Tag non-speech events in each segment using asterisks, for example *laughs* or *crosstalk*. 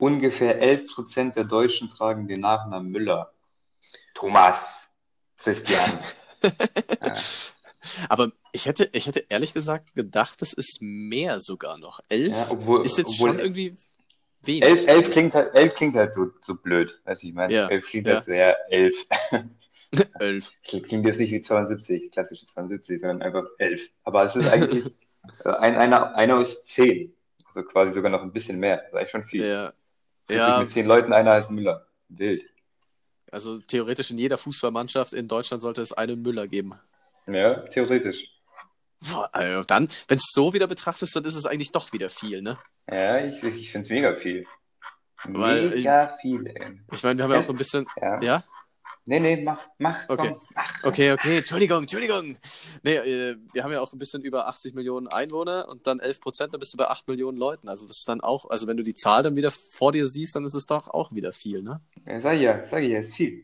ungefähr 11% der Deutschen tragen den Nachnamen Müller. Thomas. Christian. *laughs* ja. Aber ich hätte, ich hätte ehrlich gesagt gedacht, das ist mehr sogar noch. Elf ja, obwohl, ist jetzt schon irgendwie wenig. Elf, elf, klingt, halt, elf klingt halt so, so blöd, weiß ich meine. Ja, elf klingt ja. halt so, ja, elf. *laughs* elf. Klingt jetzt nicht wie 72, klassische 72, sondern einfach elf. Aber es ist eigentlich *laughs* ein, einer, einer aus zehn. Also quasi sogar noch ein bisschen mehr. Das ist eigentlich schon viel. Ja. Ja. Mit zehn Leuten, einer heißt Müller. Wild. Also theoretisch in jeder Fußballmannschaft in Deutschland sollte es einen Müller geben. Ja, theoretisch. Boah, also dann, wenn es so wieder betrachtest, dann ist es eigentlich doch wieder viel, ne? Ja, ich, ich finde es mega viel. Mega ich, viel, ey. Ich meine, wir haben ja auch so ein bisschen. Ja? ja? Nee, nee, mach, mach. Okay. Komm, mach. okay, okay, Entschuldigung, Entschuldigung. Nee, äh, wir haben ja auch ein bisschen über 80 Millionen Einwohner und dann 11 Prozent, dann bist du bei 8 Millionen Leuten. Also das ist dann auch, also wenn du die Zahl dann wieder vor dir siehst, dann ist es doch auch wieder viel, ne? Ja, sag ich ja, sag ich ja, ist viel.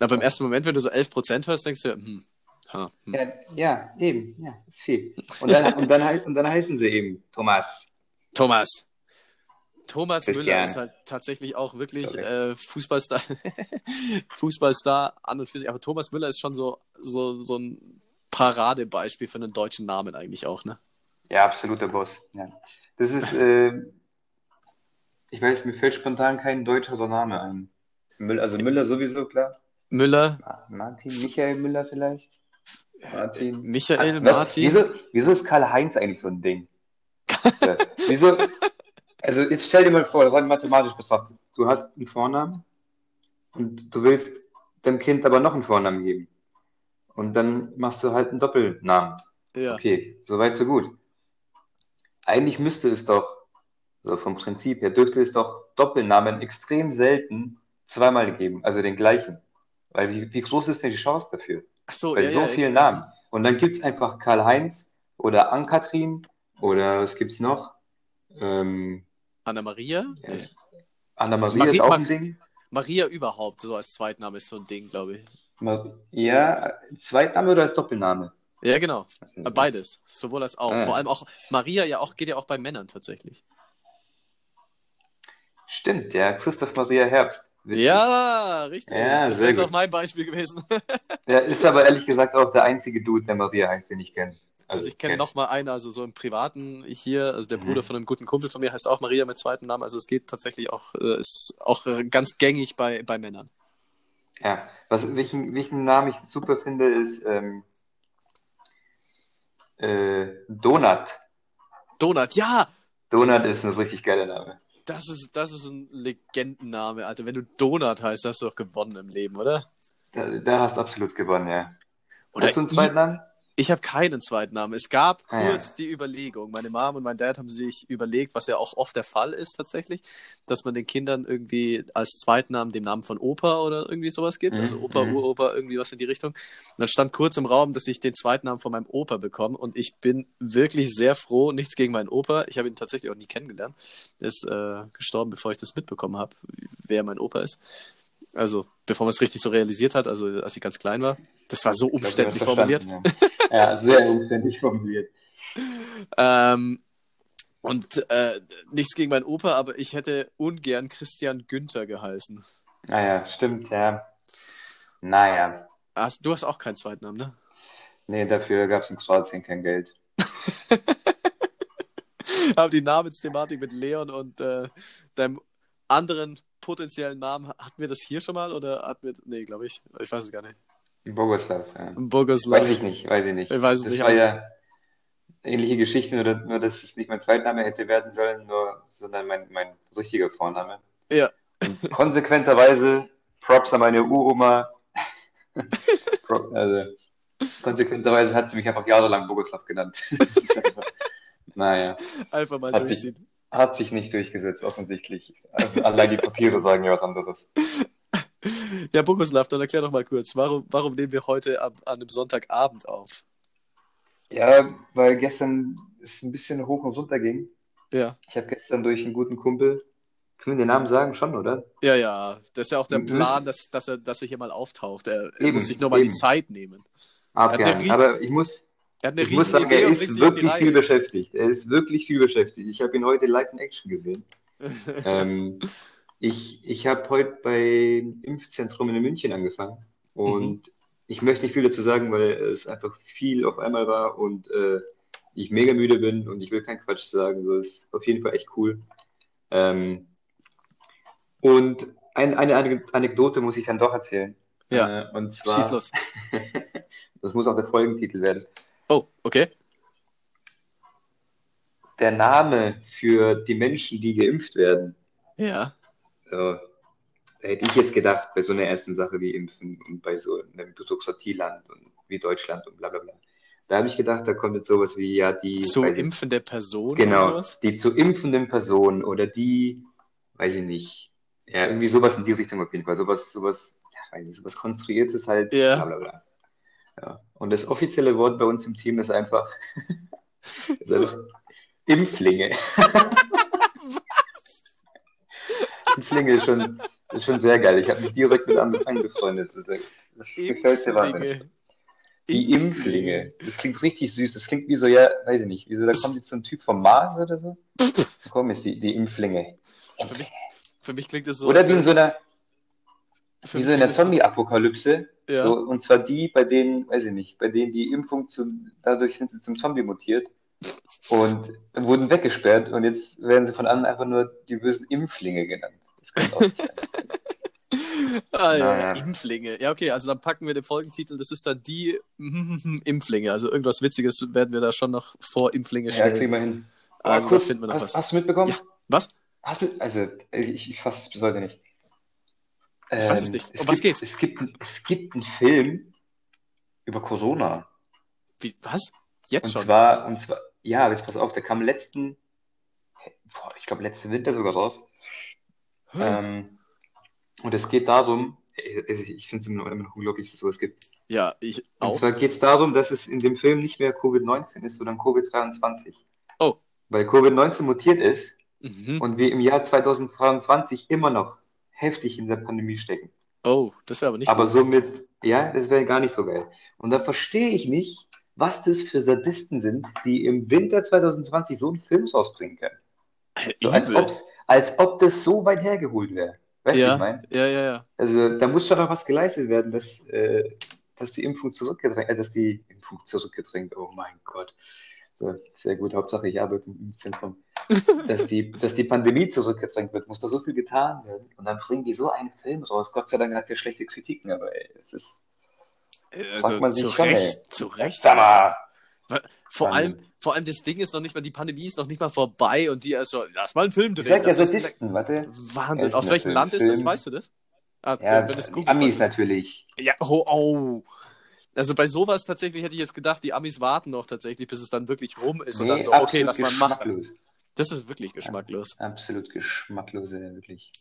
Aber im ersten Moment, wenn du so 11 Prozent hörst, denkst du, hm, ha, hm. Ja, ja, eben, ja, ist viel. Und dann, und, dann, und dann heißen sie eben Thomas. Thomas. Thomas Christian. Müller ist halt tatsächlich auch wirklich äh, Fußballstar, *laughs* Fußballstar an und für sich. Aber Thomas Müller ist schon so, so, so ein Paradebeispiel für einen deutschen Namen eigentlich auch, ne? Ja, absoluter Boss. Ja. Das ist, äh, ich weiß, mir fällt spontan kein deutscher Name ein. Müller, also Müller sowieso, klar. Müller. Martin, Michael Müller vielleicht? Martin. Michael, Ach, Martin. Wieso, wieso ist Karl-Heinz eigentlich so ein Ding? *laughs* Wieso? Also jetzt stell dir mal vor, das rein mathematisch betrachtet. Du hast einen Vornamen und du willst dem Kind aber noch einen Vornamen geben. Und dann machst du halt einen Doppelnamen. Ja. Okay, soweit so gut. Eigentlich müsste es doch, so vom Prinzip her, dürfte es doch Doppelnamen extrem selten zweimal geben, also den gleichen. Weil wie, wie groß ist denn die Chance dafür? Ach so, Bei ja, so ja, vielen Namen. Und dann gibt es einfach Karl-Heinz oder Ann-Kathrin oder was gibt es noch? Ähm, Anna-Maria? Ja. Anna-Maria ist auch ein Ding. Maria überhaupt, so als Zweitname ist so ein Ding, glaube ich. Ja, Zweitname oder als Doppelname? Ja, genau. Beides. Sowohl als auch. Ah. Vor allem auch Maria ja auch, geht ja auch bei Männern tatsächlich. Stimmt, ja. Christoph Maria Herbst. Witzig. Ja, richtig. Ja, das wäre auch mein Beispiel gewesen. der ist aber ehrlich gesagt auch der einzige Dude, der Maria heißt, den ich kenne. Also, also ich kenne noch mal einen, also so im Privaten hier, also der mhm. Bruder von einem guten Kumpel von mir heißt auch Maria mit zweiten Namen. Also es geht tatsächlich auch, äh, ist auch ganz gängig bei, bei Männern. Ja, was, welchen, welchen Namen ich super finde, ist ähm, äh, Donut. Donut, ja! Donut ist ein richtig geiler Name. Das ist, das ist ein Legendenname, Alter. Wenn du Donut heißt, hast du doch gewonnen im Leben, oder? Da, da hast du absolut gewonnen, ja. Oder hast du einen zweiten Namen? Ich habe keinen zweiten Namen. Es gab ah, kurz ja. die Überlegung. Meine Mom und mein Dad haben sich überlegt, was ja auch oft der Fall ist tatsächlich, dass man den Kindern irgendwie als Zweitnamen den Namen von Opa oder irgendwie sowas gibt. Mhm. Also Opa, mhm. Uropa, irgendwie was in die Richtung. Und dann stand kurz im Raum, dass ich den Zweitnamen von meinem Opa bekomme. Und ich bin wirklich sehr froh. Nichts gegen meinen Opa. Ich habe ihn tatsächlich auch nie kennengelernt. Er ist äh, gestorben, bevor ich das mitbekommen habe, wer mein Opa ist. Also, bevor man es richtig so realisiert hat, also als ich ganz klein war. Das war so umständlich formuliert. Ja. *laughs* ja. sehr umständlich formuliert. ähm, und äh, nichts gegen meinen Opa, aber ich hätte ungern Christian Günther geheißen. Naja, ah stimmt, ja. Naja. Hast, du hast auch keinen Zweitnamen, ne? Nee, dafür gab es in Kroatien kein Geld. *laughs* Aber die Namensthematik mit Leon und äh, deinem anderen potenziellen Namen, hatten wir das hier schon mal oder hatten wir. Nee, glaube ich. Ich weiß es gar nicht. Bogoslav, ja. Bogoslav. Weiß ich nicht, weiß ich nicht. Ich weiß es das nicht. war ja ähnliche Geschichte, nur, nur dass es nicht mein Zweitname hätte werden sollen, nur, sondern mein, mein richtiger Vorname. Ja. Und konsequenterweise Props an meine Uroma. *laughs* also, konsequenterweise hat sie mich einfach jahrelang Bogoslav genannt. *laughs* naja. Einfach mal hat sich, hat sich nicht durchgesetzt, offensichtlich. Also, allein die Papiere sagen ja was anderes. *laughs* Ja, Boguslav, dann erklär doch mal kurz, warum, warum nehmen wir heute am, an einem Sonntagabend auf? Ja, weil gestern es ein bisschen hoch und runter ging. Ja. Ich habe gestern durch einen guten Kumpel, können wir den Namen sagen schon, oder? Ja, ja, das ist ja auch der Plan, dass, dass, er, dass er hier mal auftaucht. Er, er muss sich nur mal die Zeit nehmen. Abgern. Aber ich muss, ich muss sagen, Idee er ist wirklich viel beschäftigt. Er ist wirklich viel beschäftigt. Ich habe ihn heute live in Action gesehen. *laughs* ähm, ich ich habe heute beim Impfzentrum in München angefangen und mhm. ich möchte nicht viel dazu sagen, weil es einfach viel auf einmal war und äh, ich mega müde bin und ich will keinen Quatsch sagen. So ist auf jeden Fall echt cool. Ähm, und ein, eine Anekdote muss ich dann doch erzählen. Ja. Äh, und zwar. Schieß los. *laughs* das muss auch der Folgentitel werden. Oh, okay. Der Name für die Menschen, die geimpft werden. Ja. So, da hätte ich jetzt gedacht, bei so einer ersten Sache wie Impfen und bei so einem Bürokratieland und wie Deutschland und bla bla bla. Da habe ich gedacht, da kommt jetzt sowas wie ja die. Zu impfende Person genau? Die zu impfenden Person oder die, weiß ich nicht. Ja, irgendwie sowas in die Richtung auf jeden Fall. Sowas, sowas, ja, weiß nicht, sowas Konstruiertes halt, ja. bla bla bla. Ja. Und das offizielle Wort bei uns im Team ist einfach, *laughs* *laughs* ist einfach Impflinge. *laughs* Impflinge ist schon, ist schon sehr geil. Ich habe mich direkt mit angefreundet. Das, das gefällt mir wahnsinnig. Die Impflinge. Das klingt richtig süß. Das klingt wie so, ja, weiß ich nicht, wie so, da kommt jetzt so ein Typ vom Mars oder so. *laughs* Komm, ist die, die Impflinge. Für mich, für mich klingt das so. Oder wie in so einer, wie so in der Zombie-Apokalypse. Ja. So, und zwar die, bei denen, weiß ich nicht, bei denen die Impfung zum, dadurch sind sie zum Zombie mutiert und wurden weggesperrt und jetzt werden sie von anderen einfach nur die bösen Impflinge genannt. Das kann auch nicht *laughs* ah, ja, naja. Impflinge. Ja, okay, also dann packen wir den Folgentitel, das ist dann die *laughs* Impflinge. Also irgendwas Witziges werden wir da schon noch vor Impflinge stellen. Ja, kriegen wir hin. Also kurz, finden wir noch hast, was. Hast du mitbekommen? Ja. Was? Hast du, also, ich, ich fasse es bis heute nicht. Ähm, ich weiß es nicht. Um es was gibt, geht's? Es gibt, es gibt einen Film über Corona. Wie, was? Jetzt und schon? Zwar, und zwar, ja, jetzt pass auf, der kam letzten, boah, ich glaube letzten Winter sogar raus. Hm. Ähm, und es geht darum, ich finde es immer noch unglaublich, dass es sowas gibt. Ja, ich auch. Und zwar geht es darum, dass es in dem Film nicht mehr Covid-19 ist, sondern Covid-23. Oh. Weil Covid-19 mutiert ist mhm. und wir im Jahr 2023 immer noch heftig in der Pandemie stecken. Oh, das wäre aber nicht Aber gut. somit, ja, das wäre gar nicht so geil. Und da verstehe ich nicht, was das für Sadisten sind, die im Winter 2020 so einen Film rausbringen können. So, als, als ob das so weit hergeholt wäre. Weißt ja, du, ich meine? Ja, ja, ja. Also da muss schon noch was geleistet werden, dass, äh, dass die Impfung zurückgedrängt, äh, dass die Impfung zurückgedrängt, oh mein Gott. So, sehr gut, Hauptsache ich arbeite im Zentrum. *laughs* dass, die, dass die Pandemie zurückgedrängt wird, muss da so viel getan werden. Und dann bringen die so einen Film raus. Gott sei Dank hat der schlechte Kritiken, aber ey, es ist. Also, fragt man sich zu schon, Recht, ey. zu Recht. Sag mal, vor allem, vor allem das Ding ist noch nicht mal, die Pandemie ist noch nicht mal vorbei und die, also, lass mal einen Film drehen. Sag ja Sadisten, warte. Wahnsinn. Aus welchem Land ist das, weißt du das? Ah, ja, wenn das Amis natürlich. Ja, oh, oh. Also bei sowas tatsächlich hätte ich jetzt gedacht, die Amis warten noch tatsächlich, bis es dann wirklich rum ist nee, und dann so, okay, lass mal machen. Das ist wirklich geschmacklos. Ja, absolut geschmacklos, ja, wirklich.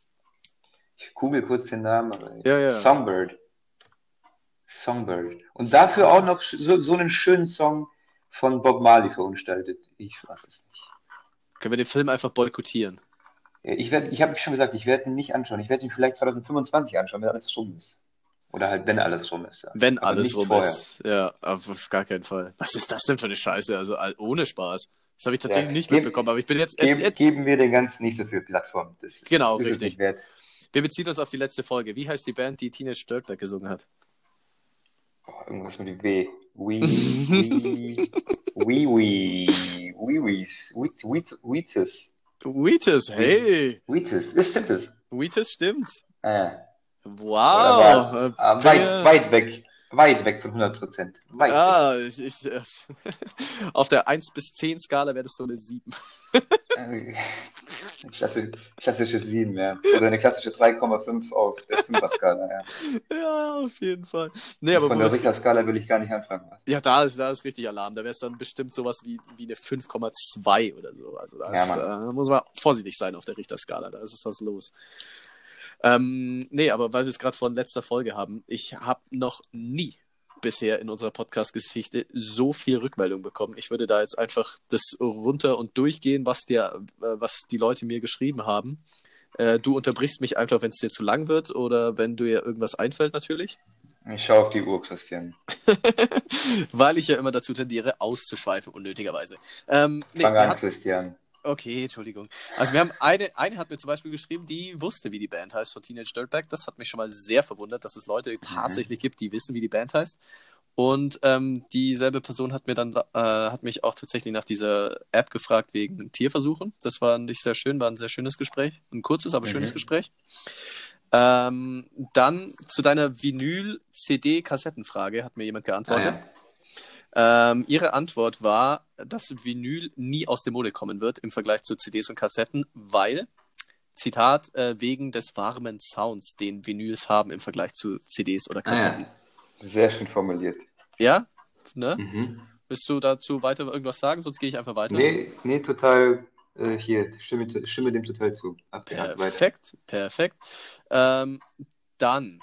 Ich google kurz den Namen, ja, ja. Songbird. Songbird. Und dafür auch noch so, so einen schönen Song von Bob Marley verunstaltet. Ich weiß es nicht. Können wir den Film einfach boykottieren? Ich, ich habe schon gesagt, ich werde ihn nicht anschauen. Ich werde ihn vielleicht 2025 anschauen, wenn alles rum ist. Oder halt, wenn alles rum ist. Ja. Wenn Aber alles rum vorher. ist. Ja, auf gar keinen Fall. Was ist das denn für eine Scheiße? Also ohne Spaß. Das habe ich tatsächlich ja, nicht geb, mitbekommen, aber ich bin jetzt, jetzt, jetzt, Geben wir den ganzen nicht so viel Plattform. Das ist, genau, ist richtig. Wir beziehen uns auf die letzte Folge. Wie heißt die Band, die Teenage Dirtbag gesungen hat? Oh, irgendwas mit W. *laughs* Wee, wee, wee, wee, wee, wee, Wheatus. Wheatus, hey. Wheatus, das stimmt es. Wheatus stimmt. Ah. Wow. War, äh, weit, weit weg. Weit weg von 100 Prozent. Ah, ich, ich, äh, *laughs* auf der 1 bis 10 Skala wäre das so eine 7. Klassisch, klassische 7, ja. Oder eine klassische 3,5 auf der 5er Skala, ja. Ja, auf jeden Fall. Nee, aber von der Richter-Skala will ich gar nicht anfangen. Ja, da ist, da ist richtig Alarm. Da wäre es dann bestimmt sowas wie, wie eine 5,2 oder so. Also da ja, äh, muss man vorsichtig sein auf der Richter-Skala. Da ist was los. Ähm, nee, aber weil wir es gerade von letzter Folge haben, ich habe noch nie bisher in unserer Podcast-Geschichte so viel Rückmeldung bekommen. Ich würde da jetzt einfach das runter und durchgehen, was, der, äh, was die Leute mir geschrieben haben. Äh, du unterbrichst mich einfach, wenn es dir zu lang wird oder wenn dir irgendwas einfällt, natürlich. Ich schaue auf die Uhr, Christian. *laughs* Weil ich ja immer dazu tendiere, auszuschweifen, unnötigerweise. Ähm, nee, Fang an, hat... Christian. Okay, Entschuldigung. Also wir haben eine, eine hat mir zum Beispiel geschrieben, die wusste, wie die Band heißt von Teenage Dirtbag. Das hat mich schon mal sehr verwundert, dass es Leute mhm. tatsächlich gibt, die wissen, wie die Band heißt. Und ähm, dieselbe Person hat mir dann äh, hat mich auch tatsächlich nach dieser App gefragt wegen Tierversuchen. Das war nicht sehr schön, war ein sehr schönes Gespräch, ein kurzes, aber mhm. schönes Gespräch. Ähm, dann zu deiner Vinyl-CD-Kassettenfrage hat mir jemand geantwortet. Ah, ja. Ähm, ihre Antwort war, dass Vinyl nie aus dem Mode kommen wird im Vergleich zu CDs und Kassetten, weil, Zitat, äh, wegen des warmen Sounds, den Vinyls haben im Vergleich zu CDs oder Kassetten. Ah. Sehr schön formuliert. Ja? Ne? Mhm. Willst du dazu weiter irgendwas sagen? Sonst gehe ich einfach weiter. Nee, nee total äh, hier, stimme, stimme dem total zu. Ab, perfekt, perfekt. Ähm, dann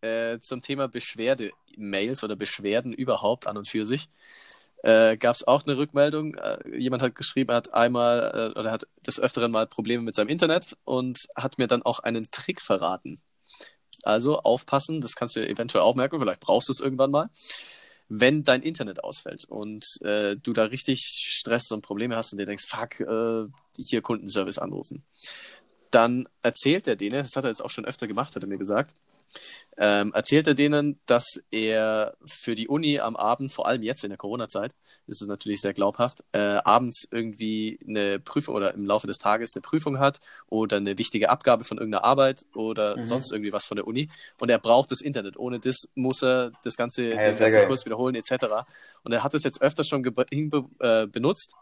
äh, zum Thema Beschwerde-Mails oder Beschwerden überhaupt an und für sich. Äh, Gab es auch eine Rückmeldung. Äh, jemand hat geschrieben, er hat einmal äh, oder hat des Öfteren mal Probleme mit seinem Internet und hat mir dann auch einen Trick verraten. Also aufpassen, das kannst du eventuell auch merken, vielleicht brauchst du es irgendwann mal. Wenn dein Internet ausfällt und äh, du da richtig Stress und Probleme hast und dir denkst, fuck, äh, hier Kundenservice anrufen, dann erzählt er denen, das hat er jetzt auch schon öfter gemacht, hat er mir gesagt, ähm, erzählt er denen, dass er für die Uni am Abend, vor allem jetzt in der Corona-Zeit, ist es natürlich sehr glaubhaft, äh, abends irgendwie eine Prüfung oder im Laufe des Tages eine Prüfung hat oder eine wichtige Abgabe von irgendeiner Arbeit oder mhm. sonst irgendwie was von der Uni und er braucht das Internet. Ohne das muss er das ganze, ja, den ganzen Kurs wiederholen etc. Und er hat es jetzt öfters schon äh, benutzt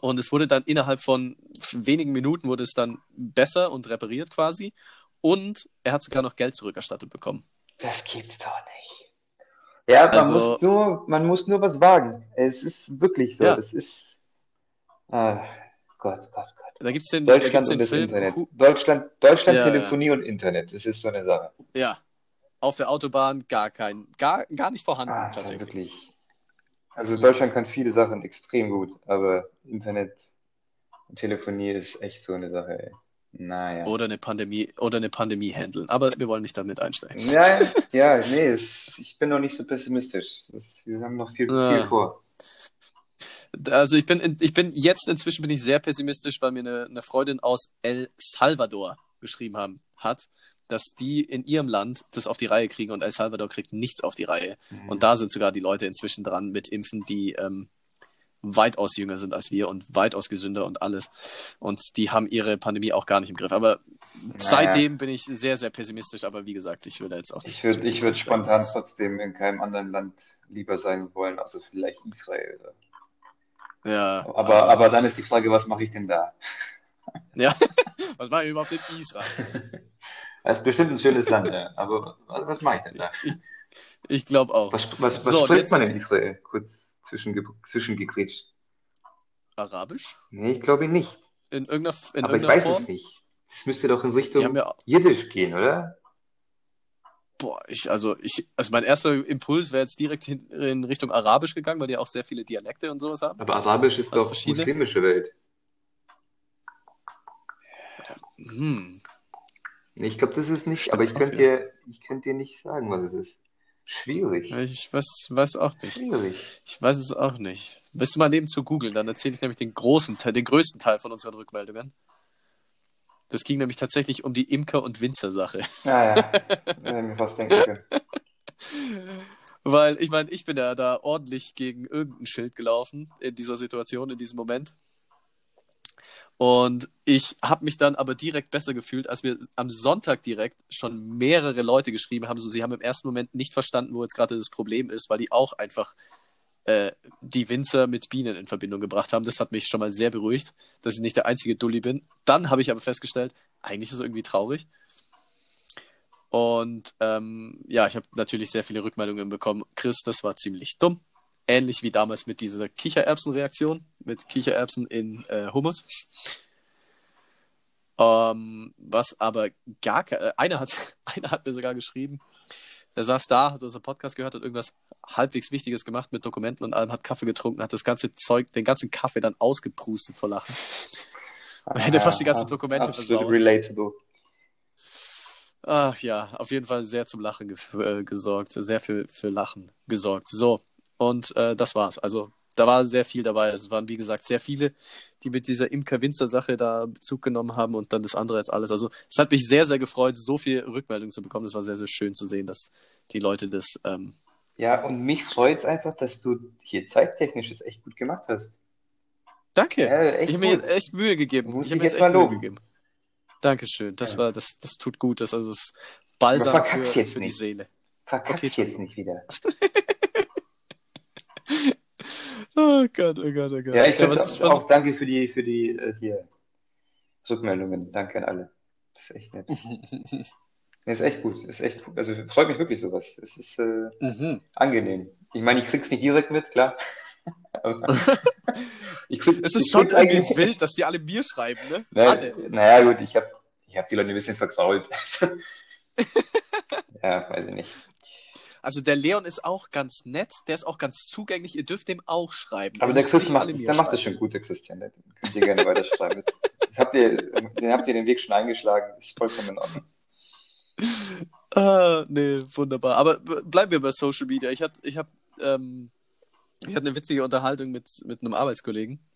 und es wurde dann innerhalb von wenigen Minuten wurde es dann besser und repariert quasi. Und er hat sogar noch Geld zurückerstattet bekommen. Das gibt's doch nicht. Ja, man, also, muss, nur, man muss nur was wagen. Es ist wirklich so. Ja. Es ist. Ah, Gott, Gott, Gott. Da gibt's den, Deutschland gibt's den und Film. Internet. Deutschland, Deutschland ja, Telefonie ja. und Internet. Das ist so eine Sache. Ja. Auf der Autobahn gar kein, gar, gar nicht vorhanden ah, tatsächlich. Wirklich. Also Deutschland kann viele Sachen extrem gut, aber Internet und Telefonie ist echt so eine Sache, ey. Naja. Oder eine Pandemie oder eine Pandemie handeln. Aber wir wollen nicht damit einsteigen. Ja, ja, *laughs* nee, es, ich bin noch nicht so pessimistisch. Das, wir haben noch viel, ja. viel vor. Also ich bin, ich bin jetzt inzwischen bin ich sehr pessimistisch, weil mir eine, eine Freundin aus El Salvador geschrieben haben, hat, dass die in ihrem Land das auf die Reihe kriegen und El Salvador kriegt nichts auf die Reihe. Mhm. Und da sind sogar die Leute inzwischen dran mit Impfen, die ähm, weitaus jünger sind als wir und weitaus gesünder und alles. Und die haben ihre Pandemie auch gar nicht im Griff. Aber naja. seitdem bin ich sehr, sehr pessimistisch. Aber wie gesagt, ich würde jetzt auch nicht. Ich würde ich würd spontan trotzdem in keinem anderen Land lieber sein wollen, außer vielleicht Israel. Ja. Aber, aber dann ist die Frage, was mache ich denn da? Ja, *laughs* was mache ich überhaupt in Israel? *laughs* Das ist bestimmt ein schönes Land, ja. aber was, was mache ich denn da? Ich, ich glaube auch. Was, was, was so, spricht man in Israel? Kurz zwischenge zwischengegrätscht. Arabisch? Nee, ich glaube nicht. In irgendeiner, in Aber irgendeiner ich weiß Form? es nicht. Das müsste doch in Richtung ja... Jiddisch gehen, oder? Boah, ich, also ich, also mein erster Impuls wäre jetzt direkt in, in, Richtung Arabisch gegangen, weil die auch sehr viele Dialekte und sowas haben. Aber Arabisch ist also doch verschiedene... muslimische Welt. Hm. Ich glaube, das ist nicht, Stimmt aber ich könnte dir, ich könnte dir nicht sagen, was es ist. Schwierig. Ich weiß, weiß auch nicht. Schwierig. Ich weiß es auch nicht. Willst du mal nebenzu googeln? Dann erzähle ich nämlich den großen Teil, den größten Teil von unseren Rückmeldungen. Das ging nämlich tatsächlich um die Imker- und Winzer-Sache. Ja, ja. *laughs* mir fast denken können. Weil, ich meine, ich bin ja da ordentlich gegen irgendein Schild gelaufen in dieser Situation, in diesem Moment. Und ich habe mich dann aber direkt besser gefühlt, als wir am Sonntag direkt schon mehrere Leute geschrieben haben. So, sie haben im ersten Moment nicht verstanden, wo jetzt gerade das Problem ist, weil die auch einfach äh, die Winzer mit Bienen in Verbindung gebracht haben. Das hat mich schon mal sehr beruhigt, dass ich nicht der einzige Dulli bin. Dann habe ich aber festgestellt, eigentlich ist es irgendwie traurig. Und ähm, ja, ich habe natürlich sehr viele Rückmeldungen bekommen. Chris, das war ziemlich dumm. Ähnlich wie damals mit dieser Kichererbsen-Reaktion, mit Kichererbsen in äh, Hummus. Ähm, was aber gar keine, äh, einer hat, *laughs* einer hat mir sogar geschrieben, der saß da, hat unseren Podcast gehört, hat irgendwas halbwegs Wichtiges gemacht mit Dokumenten und allem, hat Kaffee getrunken, hat das ganze Zeug, den ganzen Kaffee dann ausgeprustet vor Lachen. Man hätte fast die ganzen Dokumente versaut. relatable. Ach ja, auf jeden Fall sehr zum Lachen ge äh, gesorgt, sehr für, für Lachen gesorgt. So, und äh, das war's. Also da war sehr viel dabei. Also, es waren, wie gesagt, sehr viele, die mit dieser Imker-Winzer-Sache da Bezug genommen haben und dann das andere jetzt alles. Also, es hat mich sehr, sehr gefreut, so viel Rückmeldung zu bekommen. Es war sehr, sehr schön zu sehen, dass die Leute das. Ähm, ja, und mich freut es einfach, dass du hier zeittechnisch es echt gut gemacht hast. Danke. Ja, ich habe mir echt Mühe gegeben. Muss ich habe mir jetzt echt Mühe gegeben. Dankeschön. Das ja. war, das, das tut gut. Das also das Balsam für, für die Seele. Verkack's okay, jetzt nicht wieder. *laughs* *laughs* oh Gott, oh Gott, oh Gott. Ja, ich ja, was, auch, was... auch danke für die, für die äh, hier Rückmeldungen. Danke an alle. Das ist echt nett. *laughs* ist echt gut. Ist echt gut. Also freut mich wirklich sowas. Es ist äh, mhm. angenehm. Ich meine, ich krieg's nicht direkt mit, klar. *laughs* krieg, es ist schon irgendwie wild, dass die alle mir schreiben, ne? Na, alle. Naja, gut, ich habe ich hab die Leute ein bisschen verkrault. ja, weiß ich nicht. Also der Leon ist auch ganz nett, der ist auch ganz zugänglich, ihr dürft dem auch schreiben. Aber der Chris macht, der macht das schon gut, der Christian. Den könnt ihr gerne weiterschreiben. habt ihr, den habt ihr den Weg schon eingeschlagen, das ist vollkommen in Ordnung. *laughs* Ah, nee, wunderbar. Aber bleiben wir bei Social Media. Ich hatte ich hab, ähm, ich hatte eine witzige Unterhaltung mit, mit einem Arbeitskollegen.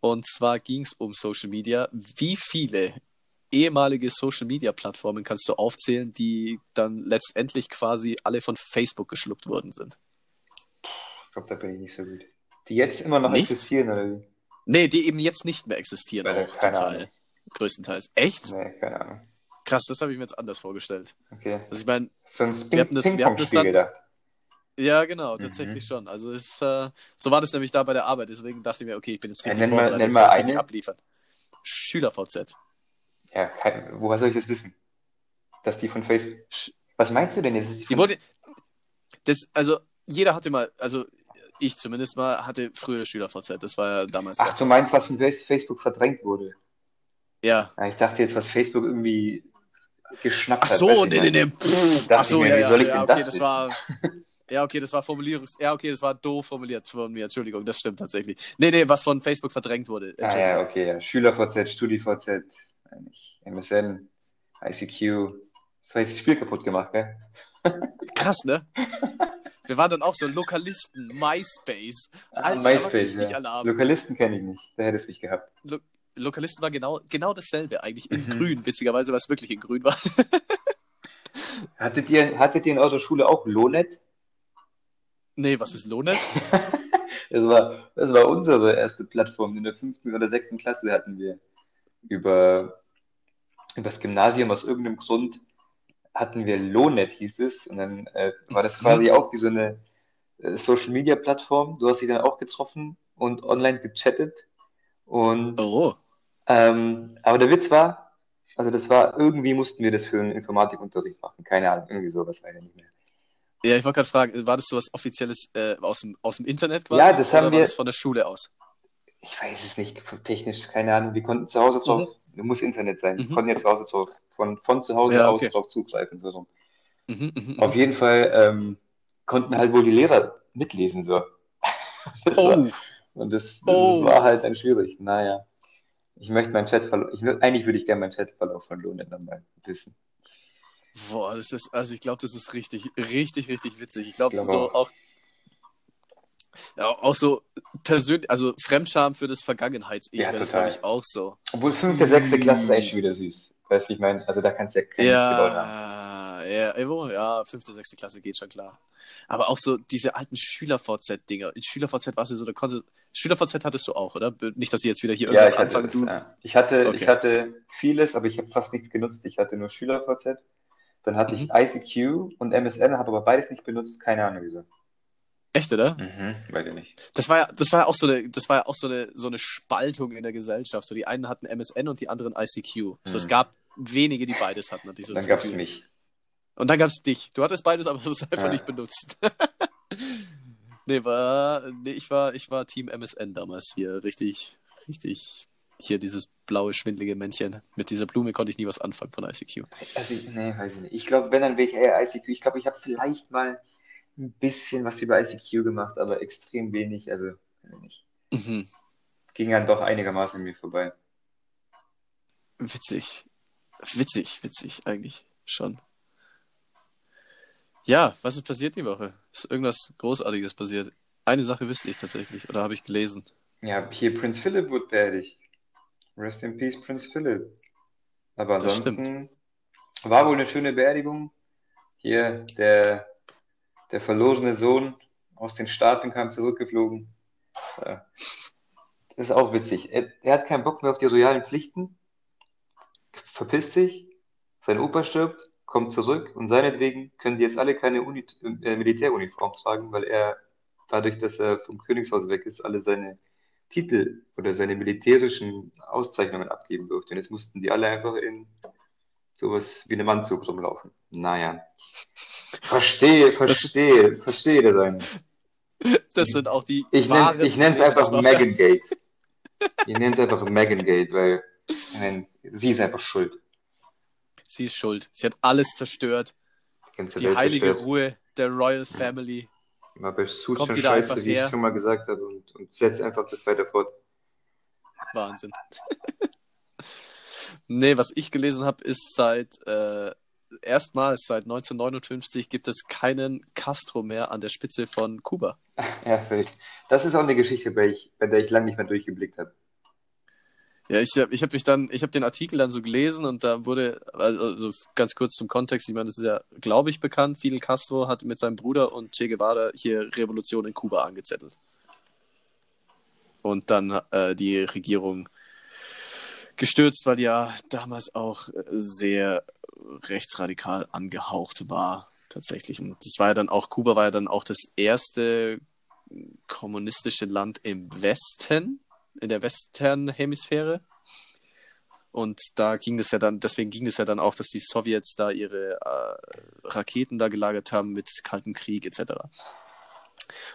Und zwar ging es um Social Media. Wie viele ehemalige Social Media Plattformen kannst du aufzählen, die dann letztendlich quasi alle von Facebook geschluckt worden sind? Ich glaube, da bin ich nicht so gut. Die jetzt immer noch nicht? existieren, oder wie? Nee, die eben jetzt nicht mehr existieren, Weil, auch zum Teil. Ahnung. Größtenteils. Echt? Nee, keine Ahnung. Krass, das habe ich mir jetzt anders vorgestellt. Okay. Also ich meine, wir hatten das, wir hatten das dann, gedacht. Ja, genau, mhm. tatsächlich mhm. schon. Also es, äh, so war das nämlich da bei der Arbeit. Deswegen dachte ich mir, okay, ich bin jetzt richtig ja, nenn mal, nenn mal eine. abliefern. SchülerVZ. Ja, kein, woher soll ich das wissen? Dass die von Facebook. Was meinst du denn jetzt? Die, die wurde. Das, also, jeder hatte mal, also ich zumindest mal, hatte früher SchülerVZ. Das war ja damals. Ach, du meinst, was von Facebook verdrängt wurde? Ja. ja. Ich dachte jetzt, was Facebook irgendwie geschnappt Ach so, hat. nee, nee, nee. Ach so, mir, ja, wie soll ich ja, denn okay, das, das war. *laughs* Ja, okay, das war Formulierungs. Ja, okay, das war doof formuliert von mir. Entschuldigung, das stimmt tatsächlich. Nee, nee, was von Facebook verdrängt wurde. Ah, ja, okay, ja. SchülerVZ, StudiVZ, MSN, ICQ. Das war jetzt das Spiel kaputt gemacht, gell? *laughs* Krass, ne? Wir waren dann auch so Lokalisten, MySpace. Ah, Alter, MySpace, ja. Lokalisten kenne ich nicht. Da hättest du mich gehabt. Lo Lokalisten war genau, genau dasselbe eigentlich. In mhm. grün, witzigerweise, es wirklich in grün war. *laughs* hattet, ihr, hattet ihr in eurer Schule auch Lonet? Nee, was ist Lonet? *laughs* das, war, das war unsere erste Plattform. In der fünften oder sechsten Klasse hatten wir über, über das Gymnasium aus irgendeinem Grund hatten wir Lonet, hieß es. Und dann äh, war das quasi auch wie so eine äh, Social Media Plattform. Du hast dich dann auch getroffen und online gechattet. Und oh. ähm, aber der Witz war, also das war, irgendwie mussten wir das für einen Informatikunterricht machen. Keine Ahnung, irgendwie sowas weiß ich nicht mehr. Ja, ich wollte gerade fragen, war das so was Offizielles äh, aus, dem, aus dem Internet quasi? Ja, das haben wir. das von der Schule aus? Ich weiß es nicht, technisch, keine Ahnung. Wir konnten zu Hause drauf, mhm. muss Internet sein. Mhm. Wir konnten ja zu Hause drauf, von, von zu Hause ja, okay. aus drauf zugreifen. So. Mhm, mh, Auf jeden Fall ähm, konnten halt wohl die Lehrer mitlesen. So. *laughs* oh. War, und das, das oh. war halt dann schwierig. Naja. Ich möchte meinen Chatverlauf, ich, eigentlich würde ich gerne meinen Chatverlauf von Lohnen dann mal wissen. Boah, das ist, also ich glaube, das ist richtig, richtig, richtig witzig. Ich glaube, glaub so auch. Ja, auch so persönlich, also Fremdscham für das Vergangenheits-Ich ja, wäre das, glaube ich, auch so. Obwohl fünfte, sechste Klasse ist eigentlich schon wieder süß. Weißt du, wie ich meine? Also da kannst du ja keine ja, ja, ja, fünfte, sechste Klasse geht schon klar. Aber auch so diese alten Schüler-VZ-Dinger. In Schüler-VZ warst du so, da konnte. Schüler-VZ hattest du auch, oder? Nicht, dass sie jetzt wieder hier irgendwas ja, anfangen. Das, ja. Ich hatte, okay. ich hatte vieles, aber ich habe fast nichts genutzt. Ich hatte nur Schüler-VZ. Dann hatte mhm. ich ICQ und MSN, habe aber beides nicht benutzt, keine Ahnung wieso. Echt, oder? Mhm, weiß ich nicht. Das war ja, das war ja auch so eine, das war ja auch so eine, so eine Spaltung in der Gesellschaft. So die einen hatten MSN und die anderen ICQ. Mhm. So es gab wenige, die beides hatten. Die so dann gab es mich. Und dann gab es dich. Du hattest beides, aber du hast es einfach ja. nicht benutzt. *laughs* nee, war, nee, ich war, ich war Team MSN damals hier. Richtig, richtig hier dieses blaue, schwindelige Männchen. Mit dieser Blume konnte ich nie was anfangen von ICQ. Also, nee, weiß ich nicht. Ich glaube, wenn, dann wäre ich eher ICQ. Ich glaube, ich habe vielleicht mal ein bisschen was über ICQ gemacht, aber extrem wenig. Also, weiß ich nicht. Mhm. Ging dann doch einigermaßen an mir vorbei. Witzig. Witzig, witzig, eigentlich schon. Ja, was ist passiert die Woche? Ist irgendwas Großartiges passiert? Eine Sache wüsste ich tatsächlich, oder habe ich gelesen. Ja, hier Prinz Philip wurde beerdigt. Rest in Peace, Prinz Philip. Aber ansonsten war wohl eine schöne Beerdigung. Hier der, der verlorene Sohn aus den Staaten kam zurückgeflogen. Das ist auch witzig. Er, er hat keinen Bock mehr auf die royalen Pflichten, verpisst sich, sein Opa stirbt, kommt zurück und seinetwegen können die jetzt alle keine Uni äh, Militäruniform tragen, weil er dadurch, dass er vom Königshaus weg ist, alle seine Titel oder seine militärischen Auszeichnungen abgeben durfte. Und jetzt mussten die alle einfach in sowas wie einem Anzug rumlaufen. Naja. Verstehe, verstehe, das, verstehe das einen. Das sind auch die. Ich nenne ich es einfach Megan Gate. Ich nenne es einfach Megan Gate, weil mein, sie ist einfach schuld. Sie ist schuld. Sie hat alles zerstört. Die, die heilige zerstört. Ruhe der Royal Family. Mal bei schon scheiße, wie her. ich schon mal gesagt habe, und, und setzt einfach das weiter fort. Wahnsinn. *laughs* nee, was ich gelesen habe, ist seit äh, erstmals seit 1959 gibt es keinen Castro mehr an der Spitze von Kuba. *laughs* Ja, völlig. Das ist auch eine Geschichte, bei, ich, bei der ich lange nicht mehr durchgeblickt habe. Ja, ich habe ich hab mich dann, ich habe den Artikel dann so gelesen und da wurde, also ganz kurz zum Kontext, ich meine, das ist ja, glaube ich, bekannt, Fidel Castro hat mit seinem Bruder und Che Guevara hier Revolution in Kuba angezettelt. Und dann äh, die Regierung gestürzt, weil die ja damals auch sehr rechtsradikal angehaucht war, tatsächlich. Und das war ja dann auch, Kuba war ja dann auch das erste kommunistische Land im Westen, in der Western-Hemisphäre. Und da ging es ja dann, deswegen ging es ja dann auch, dass die Sowjets da ihre äh, Raketen da gelagert haben mit Kalten Krieg etc.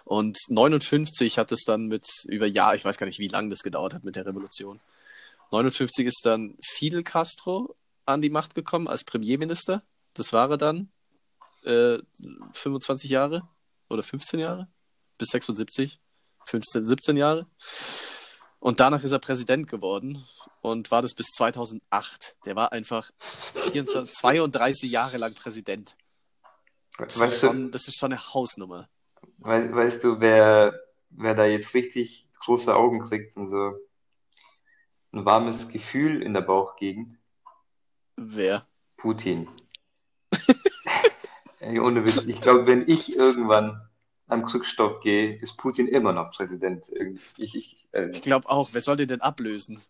Und 59 hat es dann mit über Jahr, ich weiß gar nicht, wie lange das gedauert hat mit der Revolution. 59 ist dann Fidel Castro an die Macht gekommen als Premierminister. Das war er dann. Äh, 25 Jahre oder 15 Jahre bis 76. 15, 17 Jahre. Und danach ist er Präsident geworden und war das bis 2008. Der war einfach 24, 32 *laughs* Jahre lang Präsident. Das, weißt ist schon, du, das ist schon eine Hausnummer. Weißt, weißt du, wer, wer da jetzt richtig große Augen kriegt und so ein warmes Gefühl in der Bauchgegend? Wer? Putin. *laughs* Ey, ohne Witz. Ich glaube, wenn ich irgendwann am Krückstoff gehe, ist Putin immer noch Präsident. Ich, ich, äh, ich glaube auch. Wer soll den denn ablösen?